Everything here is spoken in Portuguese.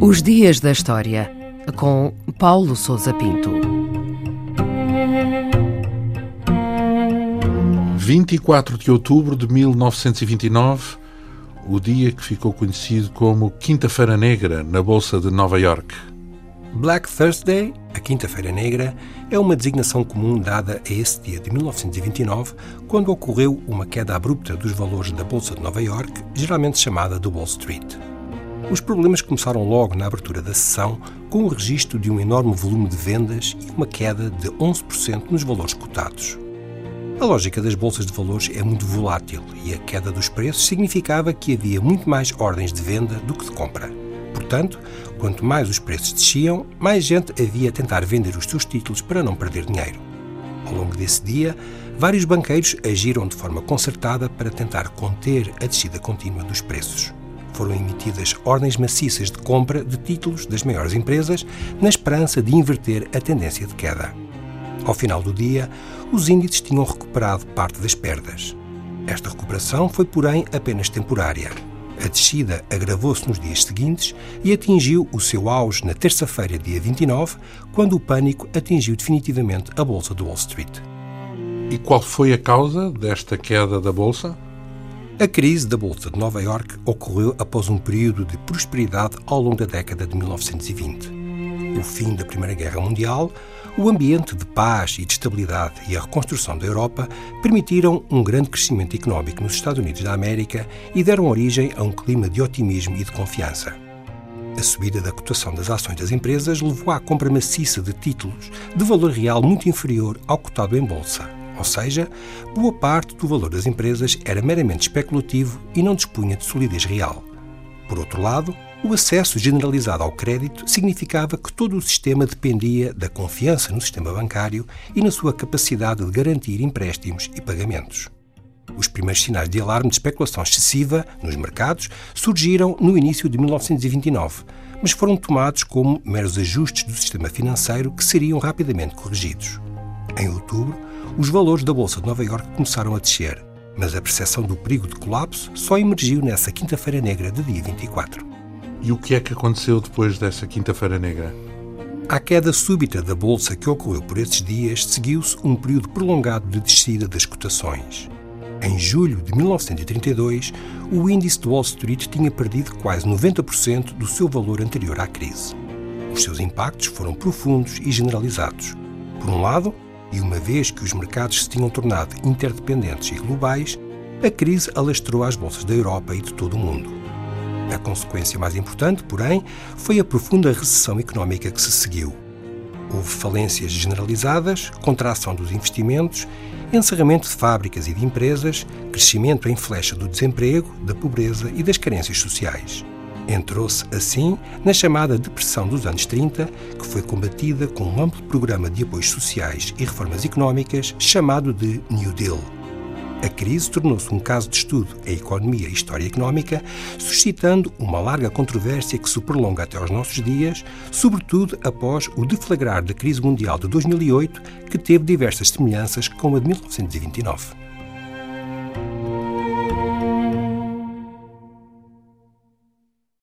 Os Dias da História, com Paulo Souza Pinto. 24 de outubro de 1929, o dia que ficou conhecido como Quinta-feira Negra na Bolsa de Nova York. Black Thursday, a Quinta-feira Negra, é uma designação comum dada a esse dia de 1929, quando ocorreu uma queda abrupta dos valores da Bolsa de Nova York, geralmente chamada de Wall Street. Os problemas começaram logo na abertura da sessão, com o registro de um enorme volume de vendas e uma queda de 11% nos valores cotados. A lógica das bolsas de valores é muito volátil e a queda dos preços significava que havia muito mais ordens de venda do que de compra. Portanto, quanto mais os preços desciam, mais gente havia a tentar vender os seus títulos para não perder dinheiro. Ao longo desse dia, vários banqueiros agiram de forma concertada para tentar conter a descida contínua dos preços foram emitidas ordens maciças de compra de títulos das maiores empresas, na esperança de inverter a tendência de queda. Ao final do dia, os índices tinham recuperado parte das perdas. Esta recuperação foi, porém, apenas temporária. A descida agravou-se nos dias seguintes e atingiu o seu auge na terça-feira, dia 29, quando o pânico atingiu definitivamente a bolsa de Wall Street. E qual foi a causa desta queda da bolsa? A crise da Bolsa de Nova York ocorreu após um período de prosperidade ao longo da década de 1920. O fim da Primeira Guerra Mundial, o ambiente de paz e de estabilidade e a reconstrução da Europa permitiram um grande crescimento económico nos Estados Unidos da América e deram origem a um clima de otimismo e de confiança. A subida da cotação das ações das empresas levou à compra maciça de títulos de valor real muito inferior ao cotado em bolsa ou seja, boa parte do valor das empresas era meramente especulativo e não dispunha de solidez real. Por outro lado, o acesso generalizado ao crédito significava que todo o sistema dependia da confiança no sistema bancário e na sua capacidade de garantir empréstimos e pagamentos. Os primeiros sinais de alarme de especulação excessiva nos mercados surgiram no início de 1929, mas foram tomados como meros ajustes do sistema financeiro que seriam rapidamente corrigidos. Em outubro, os valores da Bolsa de Nova Iorque começaram a descer, mas a percepção do perigo de colapso só emergiu nessa quinta-feira negra de dia 24. E o que é que aconteceu depois dessa quinta-feira negra? À queda súbita da bolsa que ocorreu por esses dias, seguiu-se um período prolongado de descida das cotações. Em julho de 1932, o índice de Wall Street tinha perdido quase 90% do seu valor anterior à crise. Os seus impactos foram profundos e generalizados. Por um lado, e uma vez que os mercados se tinham tornado interdependentes e globais, a crise alastrou as bolsas da Europa e de todo o mundo. A consequência mais importante, porém, foi a profunda recessão económica que se seguiu. Houve falências generalizadas, contração dos investimentos, encerramento de fábricas e de empresas, crescimento em flecha do desemprego, da pobreza e das carências sociais. Entrou-se, assim, na chamada Depressão dos anos 30, que foi combatida com um amplo programa de apoios sociais e reformas económicas chamado de New Deal. A crise tornou-se um caso de estudo em economia e história económica, suscitando uma larga controvérsia que se prolonga até aos nossos dias, sobretudo após o deflagrar da crise mundial de 2008, que teve diversas semelhanças com a de 1929.